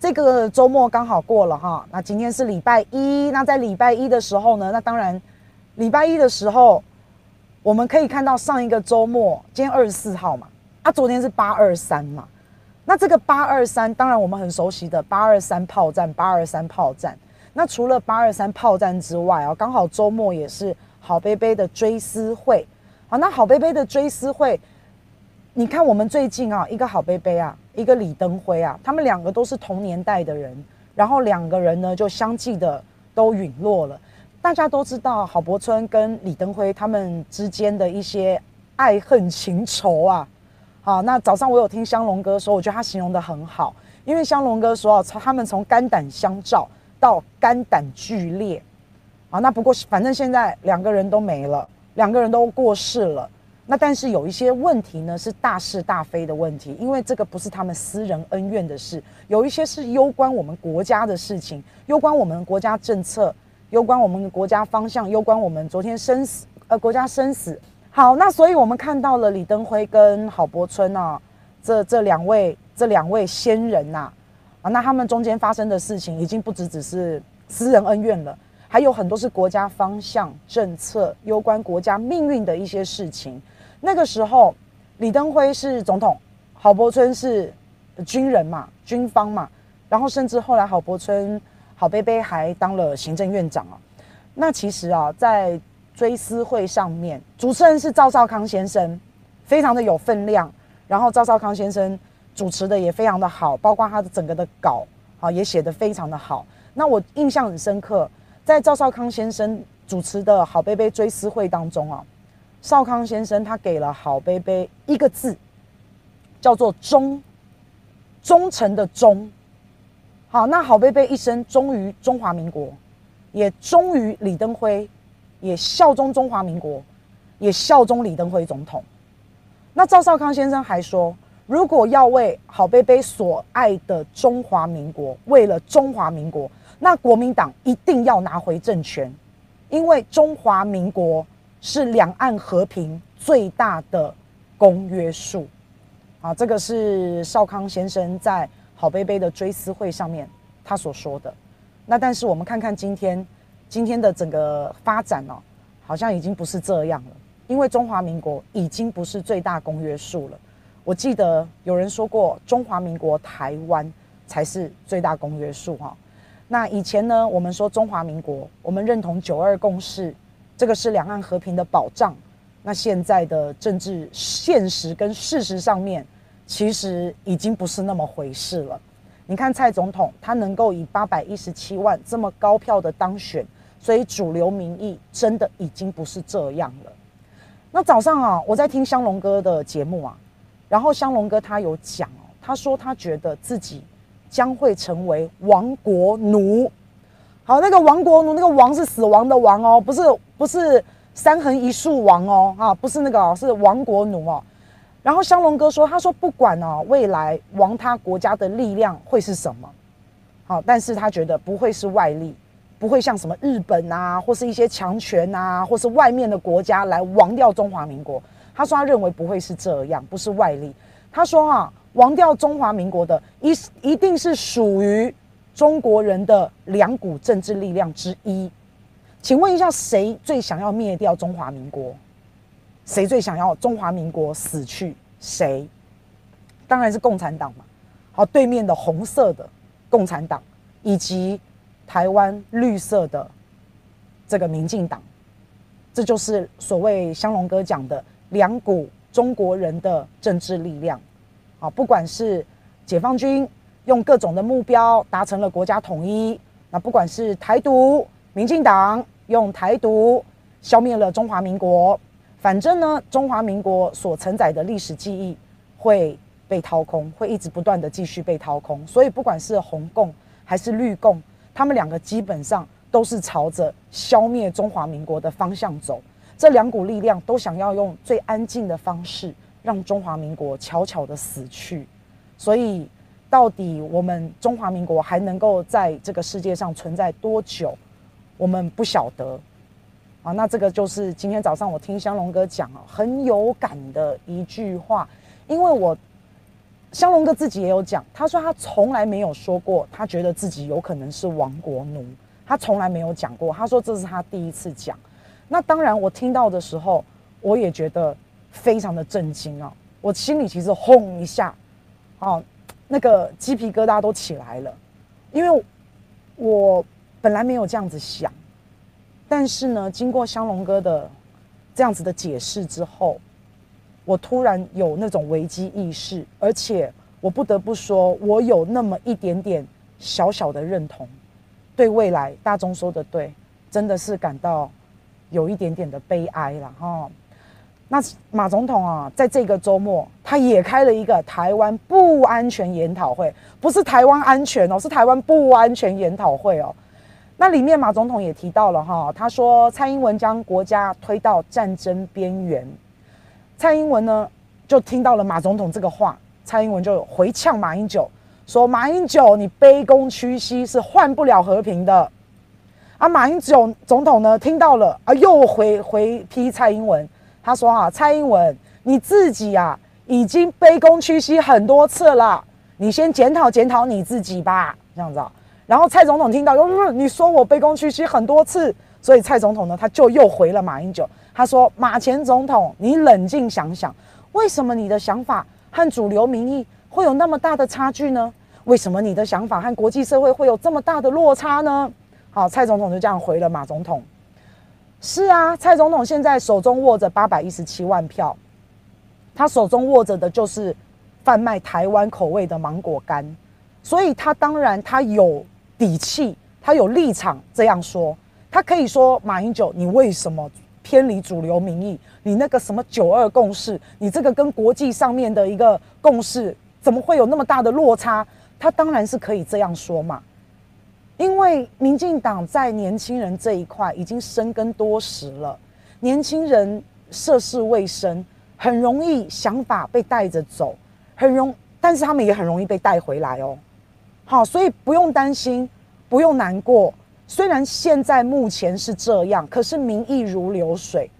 这个周末刚好过了哈，那今天是礼拜一，那在礼拜一的时候呢，那当然礼拜一的时候，我们可以看到上一个周末，今天二十四号嘛，啊，昨天是八二三嘛，那这个八二三，当然我们很熟悉的八二三炮战，八二三炮战。那除了八二三炮战之外啊，刚好周末也是好杯杯的追思会，好，那好杯杯的追思会。你看，我们最近啊，一个郝杯杯啊，一个李登辉啊，他们两个都是同年代的人，然后两个人呢就相继的都陨落了。大家都知道郝柏村跟李登辉他们之间的一些爱恨情仇啊。好，那早上我有听香龙哥说，我觉得他形容得很好，因为香龙哥说啊，他们从肝胆相照到肝胆俱裂。啊，那不过反正现在两个人都没了，两个人都过世了。那但是有一些问题呢，是大是大非的问题，因为这个不是他们私人恩怨的事，有一些是攸关我们国家的事情，攸关我们国家政策，攸关我们国家方向，攸关我们昨天生死，呃，国家生死。好，那所以我们看到了李登辉跟郝柏村啊，这这两位这两位先人呐，啊，那他们中间发生的事情已经不只只是私人恩怨了，还有很多是国家方向、政策，攸关国家命运的一些事情。那个时候，李登辉是总统，郝柏村是军人嘛，军方嘛，然后甚至后来郝柏村、郝贝贝还当了行政院长啊。那其实啊，在追思会上面，主持人是赵少康先生，非常的有分量。然后赵少康先生主持的也非常的好，包括他的整个的稿啊，也写得非常的好。那我印象很深刻，在赵少康先生主持的郝贝贝追思会当中啊。少康先生他给了郝贝贝一个字，叫做忠，忠诚的忠。好，那郝贝贝一生忠于中华民国，也忠于李登辉，也效忠中华民国，也效忠李登辉总统。那赵少康先生还说，如果要为郝贝贝所爱的中华民国，为了中华民国，那国民党一定要拿回政权，因为中华民国。是两岸和平最大的公约数，啊，这个是少康先生在郝贝贝的追思会上面他所说的。那但是我们看看今天今天的整个发展哦，好像已经不是这样了，因为中华民国已经不是最大公约数了。我记得有人说过，中华民国台湾才是最大公约数哈。那以前呢，我们说中华民国，我们认同九二共识。这个是两岸和平的保障。那现在的政治现实跟事实上面，其实已经不是那么回事了。你看蔡总统，他能够以八百一十七万这么高票的当选，所以主流民意真的已经不是这样了。那早上啊，我在听香龙哥的节目啊，然后香龙哥他有讲哦，他说他觉得自己将会成为亡国奴。好，那个亡国奴，那个亡是死亡的亡哦，不是不是三横一竖亡哦，啊，不是那个哦，是亡国奴哦。然后香龙哥说，他说不管哦，未来亡他国家的力量会是什么，好，但是他觉得不会是外力，不会像什么日本啊，或是一些强权啊，或是外面的国家来亡掉中华民国。他说他认为不会是这样，不是外力。他说哈，亡掉中华民国的一一定是属于。中国人的两股政治力量之一，请问一下，谁最想要灭掉中华民国？谁最想要中华民国死去？谁？当然是共产党嘛。好，对面的红色的共产党，以及台湾绿色的这个民进党，这就是所谓香龙哥讲的两股中国人的政治力量。啊，不管是解放军。用各种的目标达成了国家统一，那不管是台独、民进党用台独消灭了中华民国，反正呢，中华民国所承载的历史记忆会被掏空，会一直不断的继续被掏空。所以不管是红共还是绿共，他们两个基本上都是朝着消灭中华民国的方向走。这两股力量都想要用最安静的方式让中华民国悄悄的死去，所以。到底我们中华民国还能够在这个世界上存在多久？我们不晓得啊。那这个就是今天早上我听香龙哥讲啊，很有感的一句话。因为我香龙哥自己也有讲，他说他从来没有说过，他觉得自己有可能是亡国奴，他从来没有讲过。他说这是他第一次讲。那当然，我听到的时候，我也觉得非常的震惊啊！我心里其实轰一下，啊，那个鸡皮疙瘩都起来了，因为我本来没有这样子想，但是呢，经过香龙哥的这样子的解释之后，我突然有那种危机意识，而且我不得不说，我有那么一点点小小的认同，对未来大中说的对，真的是感到。有一点点的悲哀了哈。那马总统啊，在这个周末，他也开了一个台湾不安全研讨会，不是台湾安全哦，是台湾不安全研讨会哦。那里面马总统也提到了哈，他说蔡英文将国家推到战争边缘。蔡英文呢，就听到了马总统这个话，蔡英文就回呛马英九，说马英九你卑躬屈膝是换不了和平的。啊，马英九总统呢听到了啊，又回回批蔡英文，他说啊，蔡英文你自己啊已经卑躬屈膝很多次了，你先检讨检讨你自己吧，这样子啊。然后蔡总统听到，又、呃、你说我卑躬屈膝很多次，所以蔡总统呢他就又回了马英九，他说马前总统，你冷静想想，为什么你的想法和主流民意会有那么大的差距呢？为什么你的想法和国际社会会有这么大的落差呢？好，蔡总统就这样回了马总统。是啊，蔡总统现在手中握着八百一十七万票，他手中握着的就是贩卖台湾口味的芒果干，所以他当然他有底气，他有立场这样说。他可以说马英九，你为什么偏离主流民意？你那个什么九二共识，你这个跟国际上面的一个共识，怎么会有那么大的落差？他当然是可以这样说嘛。因为民进党在年轻人这一块已经深耕多时了，年轻人涉世未深，很容易想法被带着走，很容，但是他们也很容易被带回来哦。好，所以不用担心，不用难过。虽然现在目前是这样，可是民意如流水。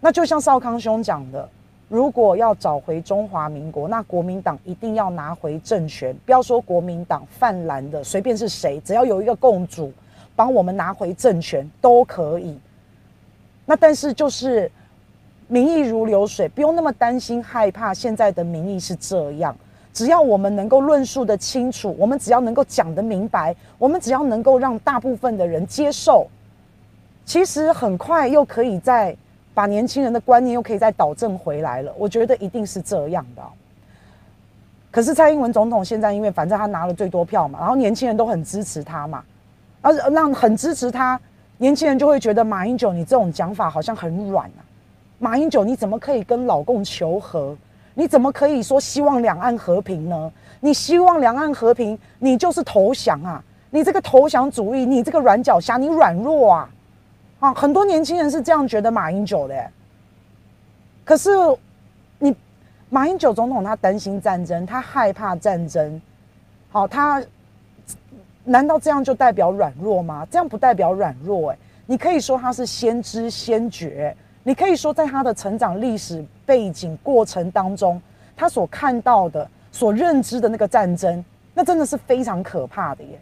那就像少康兄讲的。如果要找回中华民国，那国民党一定要拿回政权。不要说国民党泛蓝的，随便是谁，只要有一个共主帮我们拿回政权都可以。那但是就是民意如流水，不用那么担心害怕。现在的民意是这样，只要我们能够论述得清楚，我们只要能够讲得明白，我们只要能够让大部分的人接受，其实很快又可以在。把年轻人的观念又可以再导正回来了，我觉得一定是这样的。可是蔡英文总统现在因为反正他拿了最多票嘛，然后年轻人都很支持他嘛，而让很支持他，年轻人就会觉得马英九你这种讲法好像很软啊。马英九你怎么可以跟老共求和？你怎么可以说希望两岸和平呢？你希望两岸和平，你就是投降啊！你这个投降主义，你这个软脚虾，你软弱啊！啊，很多年轻人是这样觉得马英九的，可是你马英九总统他担心战争，他害怕战争，好，他难道这样就代表软弱吗？这样不代表软弱，诶，你可以说他是先知先觉，你可以说在他的成长历史背景过程当中，他所看到的、所认知的那个战争，那真的是非常可怕的耶。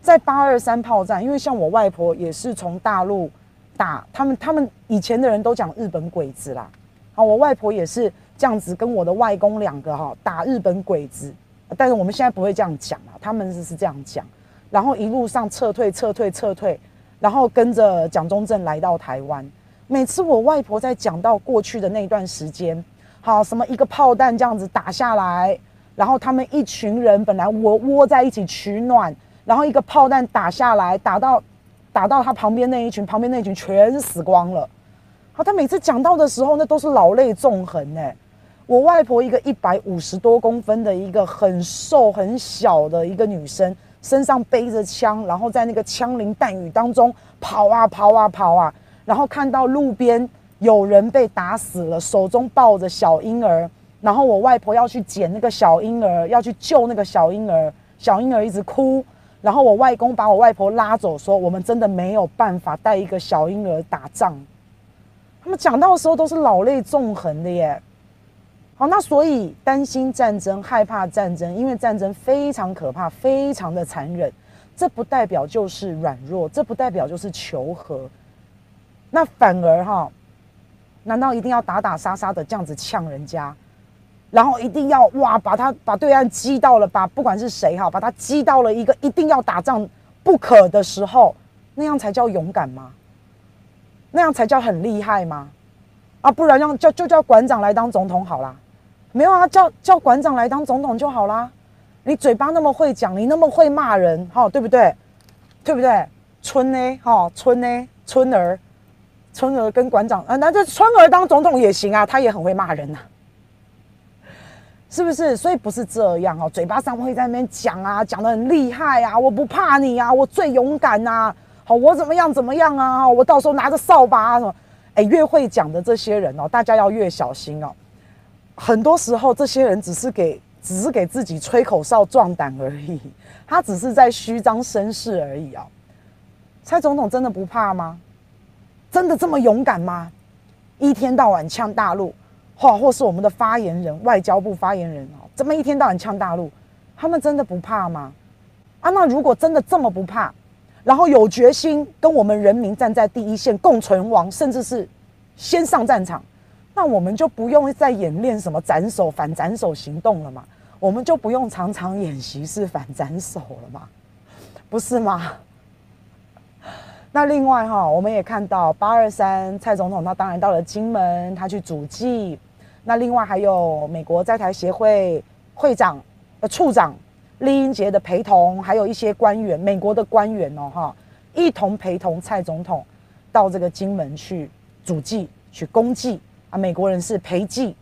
在八二三炮战，因为像我外婆也是从大陆。打他们，他们以前的人都讲日本鬼子啦。好，我外婆也是这样子，跟我的外公两个哈打日本鬼子。但是我们现在不会这样讲啊，他们是是这样讲。然后一路上撤退，撤退，撤退，然后跟着蒋中正来到台湾。每次我外婆在讲到过去的那段时间，好，什么一个炮弹这样子打下来，然后他们一群人本来窝窝在一起取暖，然后一个炮弹打下来，打到。打到他旁边那一群，旁边那一群全死光了。好，他每次讲到的时候，那都是老泪纵横呢。我外婆一个一百五十多公分的一个很瘦很小的一个女生，身上背着枪，然后在那个枪林弹雨当中跑啊跑啊跑啊，然后看到路边有人被打死了，手中抱着小婴儿，然后我外婆要去捡那个小婴儿，要去救那个小婴儿，小婴儿一直哭。然后我外公把我外婆拉走，说：“我们真的没有办法带一个小婴儿打仗。”他们讲到的时候都是老泪纵横的耶。好，那所以担心战争、害怕战争，因为战争非常可怕，非常的残忍。这不代表就是软弱，这不代表就是求和。那反而哈，难道一定要打打杀杀的这样子呛人家，然后一定要哇把他把对岸激到了，把不管是谁哈，把他激到了一个一定要打仗不可的时候，那样才叫勇敢吗？那样才叫很厉害吗？啊，不然让叫就叫馆长来当总统好啦。没有啊，叫叫馆长来当总统就好啦。你嘴巴那么会讲，你那么会骂人，哈，对不对？对不对？春呢？哈，春呢？春儿，春儿跟馆长啊，那这春儿当总统也行啊，他也很会骂人呐、是不是？所以不是这样哦，嘴巴上会在那边讲啊，讲得很厉害啊，我不怕你啊，我最勇敢呐、啊，好，我怎么样怎么样啊，我到时候拿着扫把啊什么，哎，越会讲的这些人哦，大家要越小心哦。很多时候，这些人只是给，只是给自己吹口哨壮胆而已，他只是在虚张声势而已、哦。蔡总统真的不怕吗？真的这么勇敢吗？一天到晚呛大陆，或或是我们的发言人、外交部发言人哦，怎么一天到晚呛大陆，他们真的不怕吗？啊，那如果真的这么不怕，然后有决心跟我们人民站在第一线共存亡，甚至是先上战场。那我们就不用再演练什么斩首、反斩首行动了嘛？我们就不用常常演习是反斩首了嘛？不是吗？那另外哈，我们也看到八二三蔡总统他当然到了金门，他去主祭。那另外还有美国在台协会会长呃处长酈英杰的陪同，还有一些官员，美国的官员哦哈，一同陪同蔡总统到这个金门去主祭、去公祭。啊，美国人是陪祭。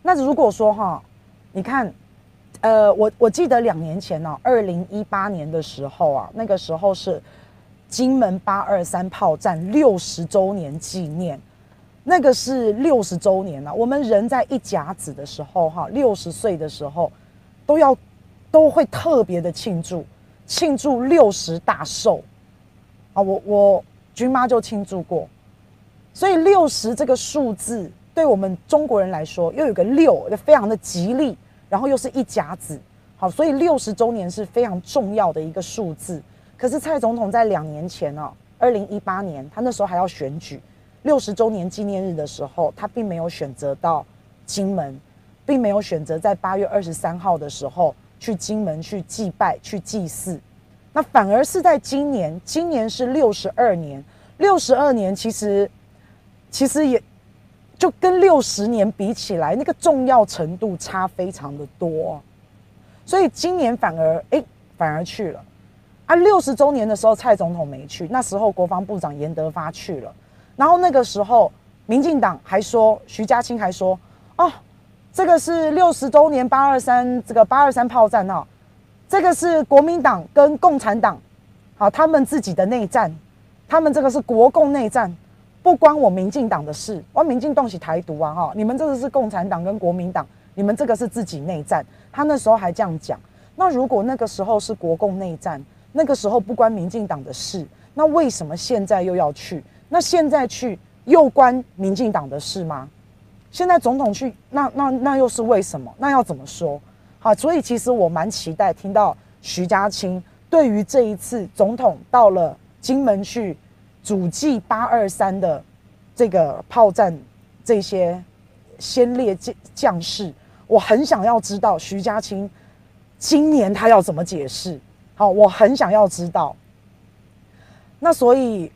那如果说哈，你看，呃，我我记得两年前呢，二零一八年的时候啊，那个时候是金门八二三炮战六十周年纪念，那个是六十周年了。我们人在一甲子的时候哈，六十岁的时候都要都会特别的庆祝，庆祝六十大寿啊。我我军妈就庆祝过。所以六十这个数字，对我们中国人来说，又有个六，非常的吉利，然后又是一甲子，好，所以六十周年是非常重要的一个数字。可是蔡总统在两年前哦，二零一八年，他那时候还要选举，六十周年纪念日的时候，他并没有选择到金门，并没有选择在八月二十三号的时候去金门去祭拜、去祭祀，那反而是在今年，今年是六十二年，六十二年其实。其实也，就跟六十年比起来，那个重要程度差非常的多，所以今年反而哎，反而去了，啊，六十周年的时候蔡总统没去，那时候国防部长严德发去了，然后那个时候民进党还说，徐家清还说，哦，这个是六十周年八二三这个八二三炮战哦，这个是国民党跟共产党，好，他们自己的内战，他们这个是国共内战。不关我民进党的事，我民进党是台独啊哈！你们这个是共产党跟国民党，你们这个是自己内战。他那时候还这样讲。那如果那个时候是国共内战，那个时候不关民进党的事，那为什么现在又要去？那现在去又关民进党的事吗？现在总统去，那那那又是为什么？那要怎么说？好，所以其实我蛮期待听到徐家清对于这一次总统到了金门去。主祭八二三的这个炮战，这些先烈将将士，我很想要知道徐家清今年他要怎么解释。好，我很想要知道。那所以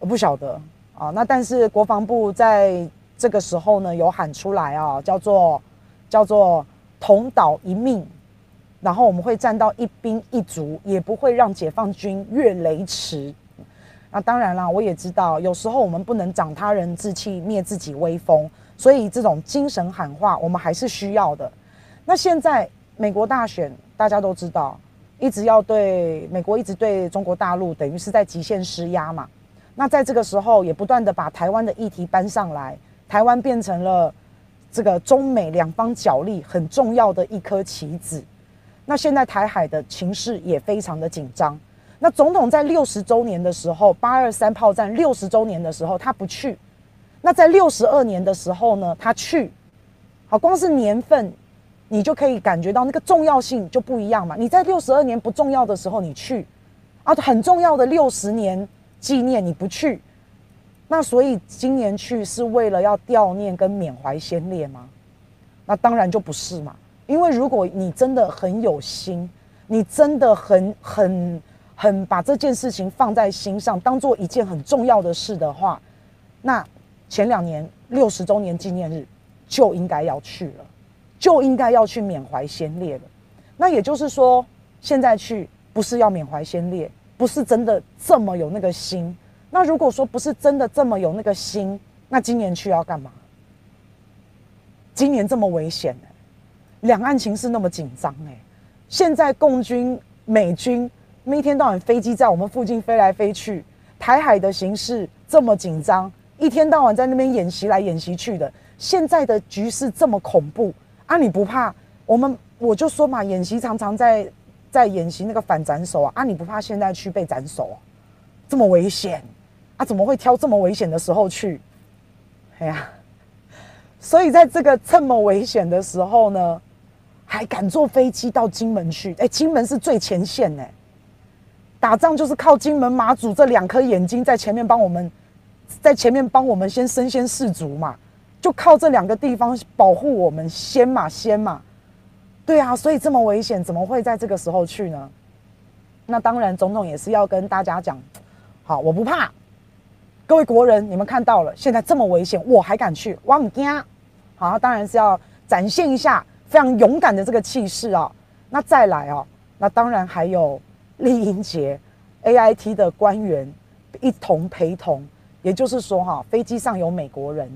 我不晓得啊。那但是国防部在这个时候呢，有喊出来啊，叫做叫做同岛一命，然后我们会站到一兵一卒，也不会让解放军越雷池。那当然啦，我也知道，有时候我们不能长他人志气，灭自己威风，所以这种精神喊话我们还是需要的。那现在美国大选，大家都知道，一直要对美国一直对中国大陆等于是在极限施压嘛。那在这个时候，也不断的把台湾的议题搬上来，台湾变成了这个中美两方角力很重要的一颗棋子。那现在台海的情势也非常的紧张。那总统在六十周年的时候，八二三炮战六十周年的时候，他不去；那在六十二年的时候呢，他去。好，光是年份，你就可以感觉到那个重要性就不一样嘛。你在六十二年不重要的时候你去，啊，很重要的六十年纪念你不去，那所以今年去是为了要悼念跟缅怀先烈吗？那当然就不是嘛。因为如果你真的很有心，你真的很很很把这件事情放在心上，当做一件很重要的事的话，那前两年六十周年纪念日就应该要去了，就应该要去缅怀先烈了。那也就是说，现在去不是要缅怀先烈，不是真的这么有那个心。那如果说不是真的这么有那个心，那今年去要干嘛？今年这么危险呢？两岸情势那么紧张哎，现在共军、美军一天到晚飞机在我们附近飞来飞去，台海的形势这么紧张，一天到晚在那边演习来演习去的。现在的局势这么恐怖啊，你不怕？我们我就说嘛，演习常常在在演习那个反斩首啊，啊，你不怕现在去被斩首啊？这么危险啊？怎么会挑这么危险的时候去？哎呀，所以在这个这么危险的时候呢？还敢坐飞机到金门去？哎，金门是最前线哎，打仗就是靠金门马祖这两颗眼睛在前面帮我们，在前面帮我们先身先士卒嘛，就靠这两个地方保护我们先嘛先嘛，对啊，所以这么危险，怎么会在这个时候去呢？那当然，总统也是要跟大家讲，好，我不怕，各位国人，你们看到了，现在这么危险，我还敢去，我唔惊，好，当然是要展现一下。非常勇敢的这个气势啊，那再来啊，那当然还有丽英杰 AIT 的官员一同陪同，也就是说哈，飞机上有美国人，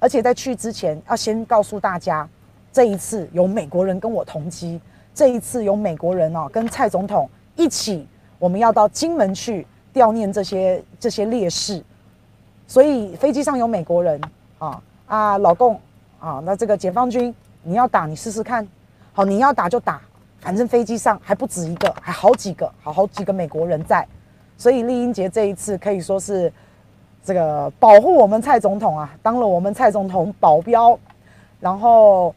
而且在去之前要先告诉大家，这一次有美国人跟我同机，这一次有美国人哦，跟蔡总统一起，我们要到金门去悼念这些这些烈士，所以飞机上有美国人啊啊，老共啊，那这个解放军。你要打，你试试看。好，你要打就打，反正飞机上还不止一个，还好几个，好好几个美国人在。所以丽英杰这一次可以说是这个保护我们蔡总统啊，当了我们蔡总统保镖。然后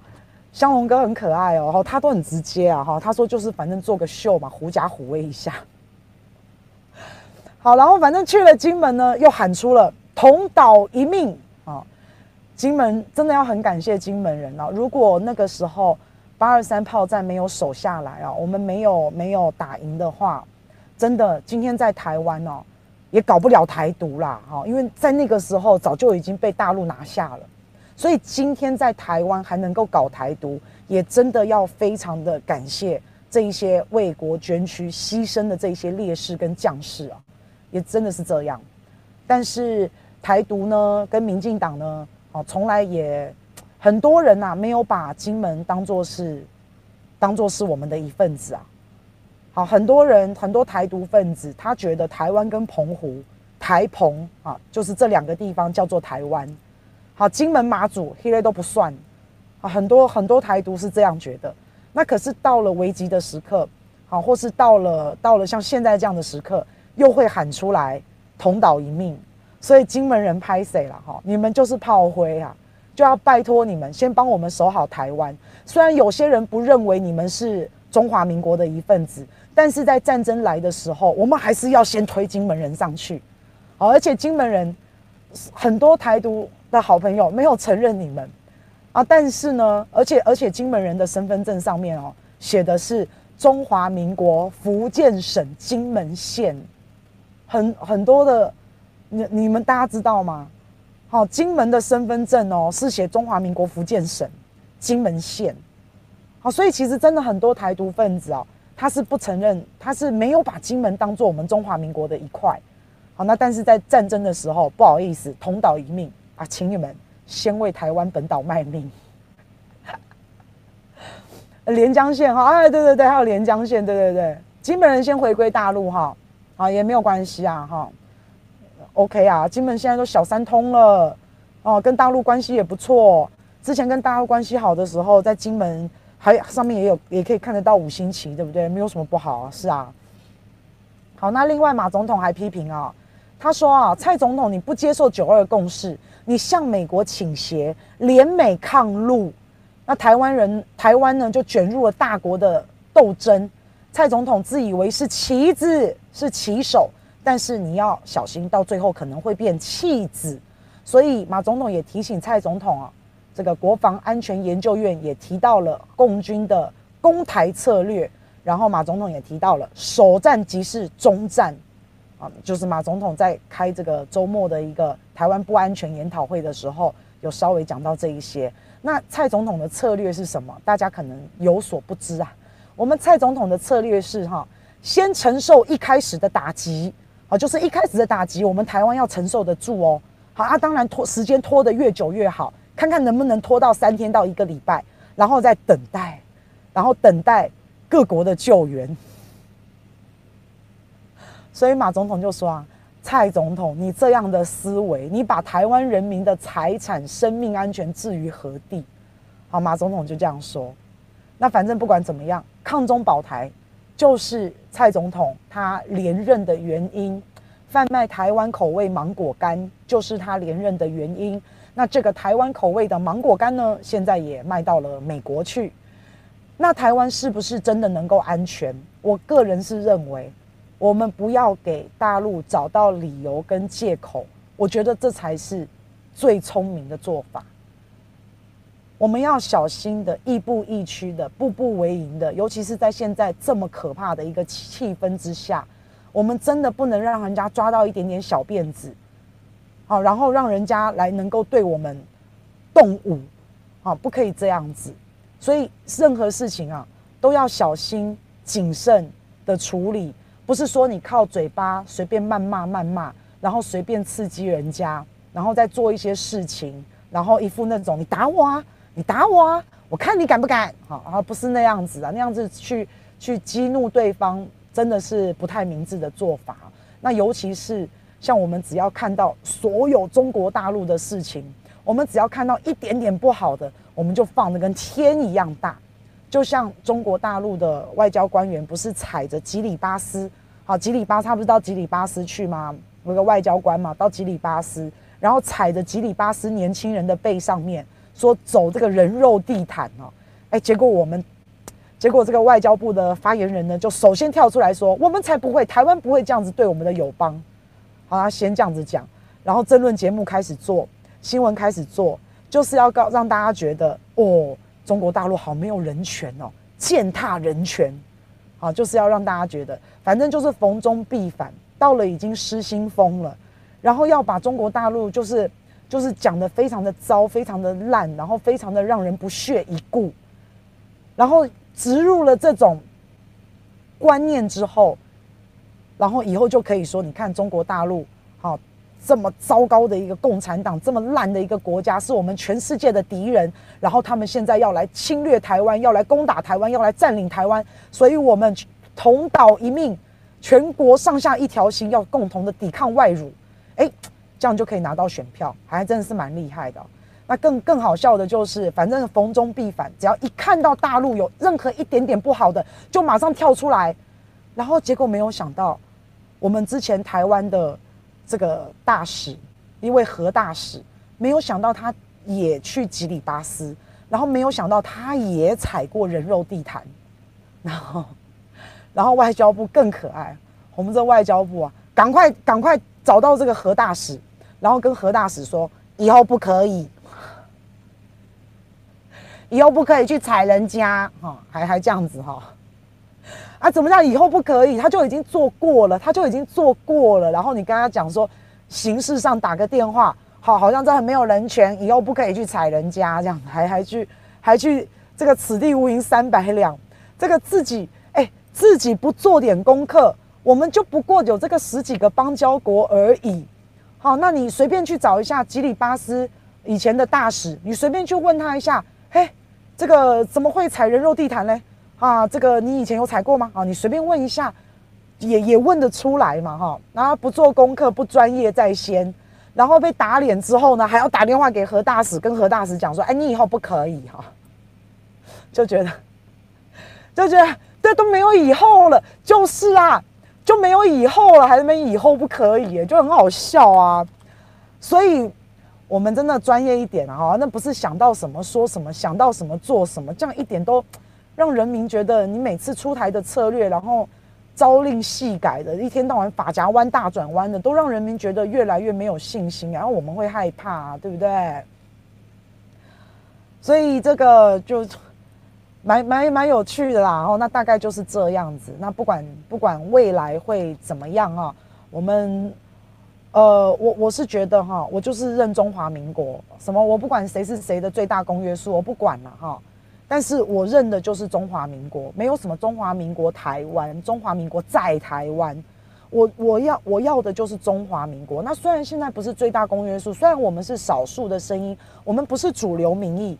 香龙哥很可爱哦，他都很直接啊，哈，他说就是反正做个秀嘛，狐假虎威一下。好，然后反正去了金门呢，又喊出了同岛一命啊。金门真的要很感谢金门人哦！如果那个时候八二三炮战没有守下来啊，我们没有没有打赢的话，真的今天在台湾哦，也搞不了台独啦哈！因为在那个时候早就已经被大陆拿下了，所以今天在台湾还能够搞台独，也真的要非常的感谢这一些为国捐躯牺牲的这一些烈士跟将士啊，也真的是这样。但是台独呢，跟民进党呢？哦，从来也很多人呐、啊，没有把金门当作是当作是我们的一份子啊。好，很多人很多台独分子，他觉得台湾跟澎湖、台澎啊，就是这两个地方叫做台湾。好，金门、马祖、黑雷都不算。啊，很多很多台独是这样觉得。那可是到了危急的时刻，好，或是到了到了像现在这样的时刻，又会喊出来同岛一命。所以金门人拍谁了哈？你们就是炮灰啊！就要拜托你们先帮我们守好台湾。虽然有些人不认为你们是中华民国的一份子，但是在战争来的时候，我们还是要先推金门人上去。好，而且金门人很多台独的好朋友没有承认你们啊，但是呢，而且而且金门人的身份证上面哦写的是中华民国福建省金门县，很很多的。你你们大家知道吗？好，金门的身份证哦是写中华民国福建省金门县。好，所以其实真的很多台独分子哦，他是不承认，他是没有把金门当做我们中华民国的一块。好，那但是在战争的时候，不好意思，同岛一命啊，请你们先为台湾本岛卖命。连江县哈，哎，对对对，还有连江县，对对对，金门人先回归大陆哈，啊，也没有关系啊，哈。OK 啊，金门现在都小三通了，哦，跟大陆关系也不错。之前跟大陆关系好的时候，在金门还上面也有，也可以看得到五星旗，对不对？没有什么不好啊，是啊。好，那另外马总统还批评啊，他说啊，蔡总统你不接受九二共识，你向美国倾斜，联美抗陆，那台湾人，台湾呢就卷入了大国的斗争。蔡总统自以为是棋子，是棋手，但是你要小心，到最后可能会变弃子。所以马总统也提醒蔡总统啊，这个国防安全研究院也提到了共军的攻台策略，然后马总统也提到了首战即是终战。啊，就是马总统在开这个周末的一个台湾不安全研讨会的时候，有稍微讲到这一些。那蔡总统的策略是什么？大家可能有所不知啊。我们蔡总统的策略是哈，先承受一开始的打击，啊，就是一开始的打击，我们台湾要承受得住哦。好啊，当然拖时间拖得越久越好，看看能不能拖到三天到一个礼拜，然后再等待，然后等待各国的救援。所以马总统就说啊，蔡总统，你这样的思维，你把台湾人民的财产、生命安全置于何地？好，马总统就这样说。那反正不管怎么样，抗中保台就是蔡总统他连任的原因。贩卖台湾口味芒果干就是他连任的原因。那这个台湾口味的芒果干呢，现在也卖到了美国去。那台湾是不是真的能够安全？我个人是认为。我们不要给大陆找到理由跟借口，我觉得这才是最聪明的做法。我们要小心的，亦步亦趋的，步步为营的，尤其是在现在这么可怕的一个气氛之下，我们真的不能让人家抓到一点点小辫子，好，然后让人家来能够对我们动武，好，不可以这样子。所以任何事情啊，都要小心谨慎的处理。不是说你靠嘴巴随便谩骂谩骂，然后随便刺激人家，然后再做一些事情，然后一副那种你打我啊，你打我啊，我看你敢不敢？好，而不是那样子啊，那样子去去激怒对方，真的是不太明智的做法。那尤其是像我们只要看到所有中国大陆的事情，我们只要看到一点点不好的，我们就放的跟天一样大。就像中国大陆的外交官员不是踩着吉里巴斯，好，吉里巴斯他不是到吉里巴斯去吗？有个外交官嘛，到吉里巴斯，然后踩着吉里巴斯年轻人的背上面，说走这个人肉地毯哦，哎，结果我们，结果这个外交部的发言人呢，就首先跳出来说，我们才不会，台湾不会这样子对我们的友邦，好，他先这样子讲，然后争论节目开始做，新闻开始做，就是要告让大家觉得哦。中国大陆好没有人权哦，践踏人权，好，就是要让大家觉得，反正就是逢中必反，到了已经失心疯了，然后要把中国大陆就是就是讲得非常的糟，非常的烂，然后非常的让人不屑一顾，然后植入了这种观念之后，然后以后就可以说，你看中国大陆，好。这么糟糕的一个共产党，这么烂的一个国家，是我们全世界的敌人。然后他们现在要来侵略台湾，要来攻打台湾，要来占领台湾。所以我们同岛一命，全国上下一条心，要共同的抵抗外辱。哎，这样就可以拿到选票，还真的是蛮厉害的。那更更好笑的就是，反正逢中必反，只要一看到大陆有任何一点点不好的，就马上跳出来。然后结果没有想到，我们之前台湾的。这个大使，一位何大使，没有想到他也去吉里巴斯，然后没有想到他也踩过人肉地毯，然后，然后外交部更可爱，我们这外交部啊，赶快赶快找到这个何大使，然后跟何大使说，以后不可以，以后不可以去踩人家，哈，还还这样子哈。啊，怎么样？以后不可以，他就已经做过了，他就已经做过了。然后你跟他讲说，形式上打个电话，好，好像这很没有人权，以后不可以去踩人家，这样还还去 还去这个此地无银三百两，这个自己哎、自己不做点功课，我们就不过有这个十几个邦交国而已。好，那你随便去找一下吉里巴斯以前的大使，你随便去问他一下，嘿，这个怎么会踩人肉地毯嘞？啊，这个你以前有踩过吗？啊，你随便问一下，也也问得出来嘛，哈。然后不做功课，不专业在先，然后被打脸之后呢，还要打电话给何大使，跟何大使讲说，哎，你以后不可以哈。就觉得，就觉得这都没有以后了，就是啊，就没有以后了，还是没以后不可以，就很好笑啊。所以我们真的专业一点哈，那不是想到什么说什么，想到什么做什么，这样一点都让人民觉得你每次出台的策略，然后朝令夕改的，一天到晚法夹弯大转弯的，都让人民觉得越来越没有信心，然后我们会害怕，对不对？所以这个就蛮蛮蛮有趣的啦，哦，那大概就是这样子。那不管不管未来会怎么样啊，我们。呃，我我是觉得哈，我就是认中华民国，什么我不管谁是谁的最大公约数，我不管了哈。但是我认的就是中华民国，没有什么中华民国台湾，中华民国在台湾。我我要我要的就是中华民国。那虽然现在不是最大公约数，虽然我们是少数的声音，我们不是主流民意，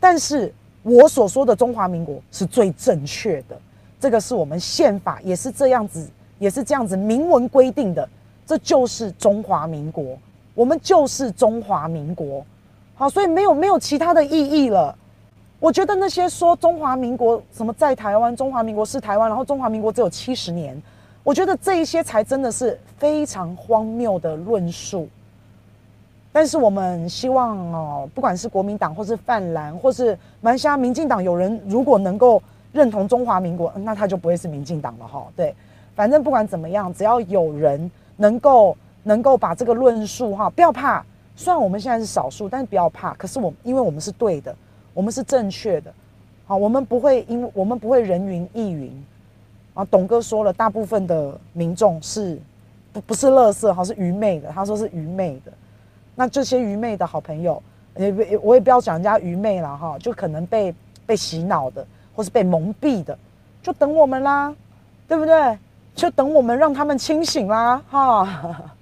但是我所说的中华民国是最正确的。这个是我们宪法也是这样子，也是这样子明文规定的。这就是中华民国，我们就是中华民国，好，所以没有没有其他的意义了。我觉得那些说中华民国什么在台湾，中华民国是台湾，然后中华民国只有七十年，我觉得这一些才真的是非常荒谬的论述。但是我们希望哦，不管是国民党或是泛蓝，或是马来西亚民进党，有人如果能够认同中华民国，那他就不会是民进党了哈。对，反正不管怎么样，只要有人。能够能够把这个论述哈，不要怕。虽然我们现在是少数，但是不要怕。可是我，因为我们是对的，我们是正确的，好，我们不会因为我们不会人云亦云。啊，董哥说了，大部分的民众是不不是乐色哈，是愚昧的。他说是愚昧的。那这些愚昧的好朋友，也我也不要讲人家愚昧了哈，就可能被被洗脑的，或是被蒙蔽的，就等我们啦，对不对？就等我们让他们清醒啦，哈。